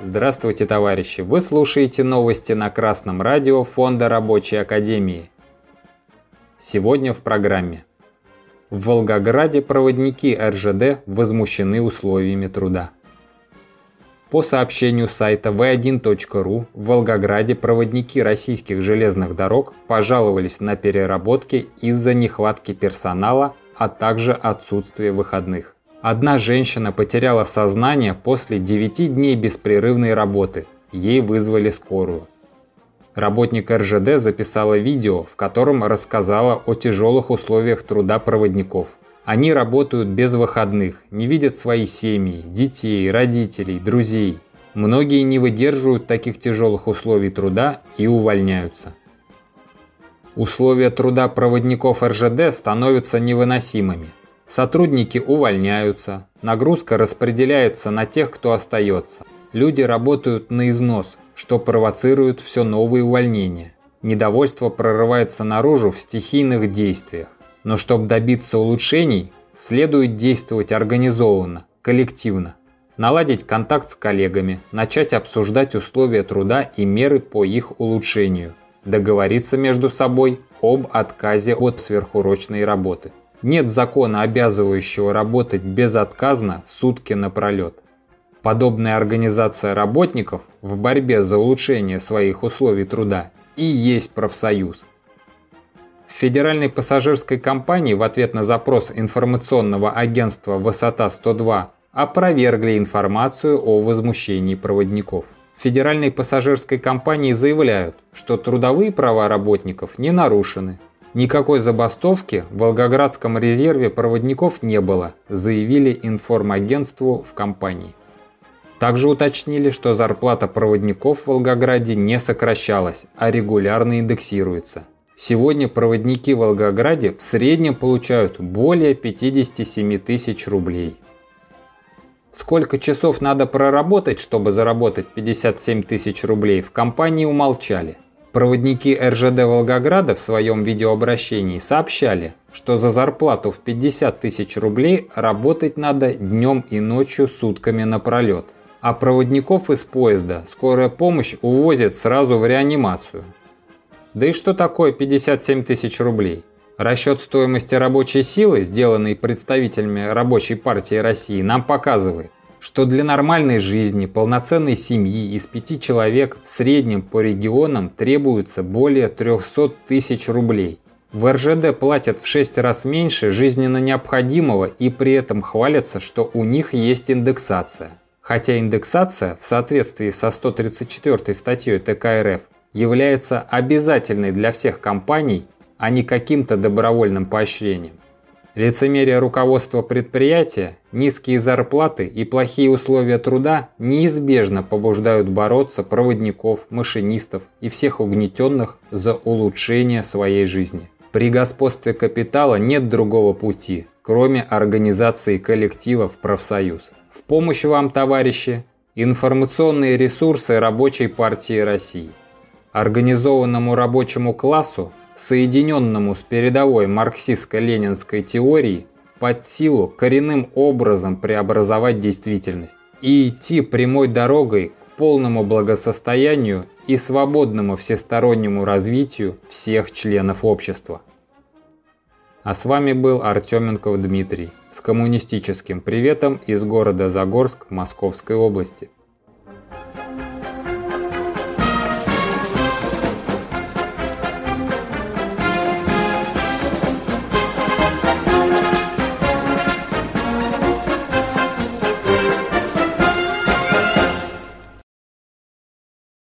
Здравствуйте, товарищи! Вы слушаете новости на Красном радио Фонда Рабочей Академии. Сегодня в программе. В Волгограде проводники РЖД возмущены условиями труда. По сообщению сайта v1.ru, в Волгограде проводники российских железных дорог пожаловались на переработки из-за нехватки персонала, а также отсутствия выходных. Одна женщина потеряла сознание после 9 дней беспрерывной работы. Ей вызвали скорую. Работник РЖД записала видео, в котором рассказала о тяжелых условиях труда проводников. Они работают без выходных, не видят свои семьи, детей, родителей, друзей. Многие не выдерживают таких тяжелых условий труда и увольняются. Условия труда проводников РЖД становятся невыносимыми. Сотрудники увольняются, нагрузка распределяется на тех, кто остается. Люди работают на износ, что провоцирует все новые увольнения. Недовольство прорывается наружу в стихийных действиях. Но чтобы добиться улучшений, следует действовать организованно, коллективно. Наладить контакт с коллегами, начать обсуждать условия труда и меры по их улучшению. Договориться между собой об отказе от сверхурочной работы. Нет закона, обязывающего работать безотказно сутки напролет. Подобная организация работников в борьбе за улучшение своих условий труда и есть профсоюз. В Федеральной пассажирской компании в ответ на запрос информационного агентства «Высота-102» опровергли информацию о возмущении проводников. Федеральной пассажирской компании заявляют, что трудовые права работников не нарушены, Никакой забастовки в Волгоградском резерве проводников не было, заявили информагентству в компании. Также уточнили, что зарплата проводников в Волгограде не сокращалась, а регулярно индексируется. Сегодня проводники в Волгограде в среднем получают более 57 тысяч рублей. Сколько часов надо проработать, чтобы заработать 57 тысяч рублей, в компании умолчали – Проводники РЖД Волгограда в своем видеообращении сообщали, что за зарплату в 50 тысяч рублей работать надо днем и ночью сутками напролет. А проводников из поезда скорая помощь увозит сразу в реанимацию. Да и что такое 57 тысяч рублей? Расчет стоимости рабочей силы, сделанный представителями Рабочей партии России, нам показывает, что для нормальной жизни полноценной семьи из пяти человек в среднем по регионам требуется более 300 тысяч рублей. В РЖД платят в 6 раз меньше жизненно необходимого и при этом хвалятся, что у них есть индексация. Хотя индексация в соответствии со 134 статьей ТК РФ является обязательной для всех компаний, а не каким-то добровольным поощрением. Лицемерие руководства предприятия, низкие зарплаты и плохие условия труда неизбежно побуждают бороться проводников, машинистов и всех угнетенных за улучшение своей жизни. При господстве капитала нет другого пути, кроме организации коллектива в профсоюз. В помощь вам, товарищи, информационные ресурсы Рабочей партии России. Организованному рабочему классу соединенному с передовой марксистско-ленинской теорией, под силу коренным образом преобразовать действительность и идти прямой дорогой к полному благосостоянию и свободному всестороннему развитию всех членов общества. А с вами был Артеменков Дмитрий с коммунистическим приветом из города Загорск Московской области.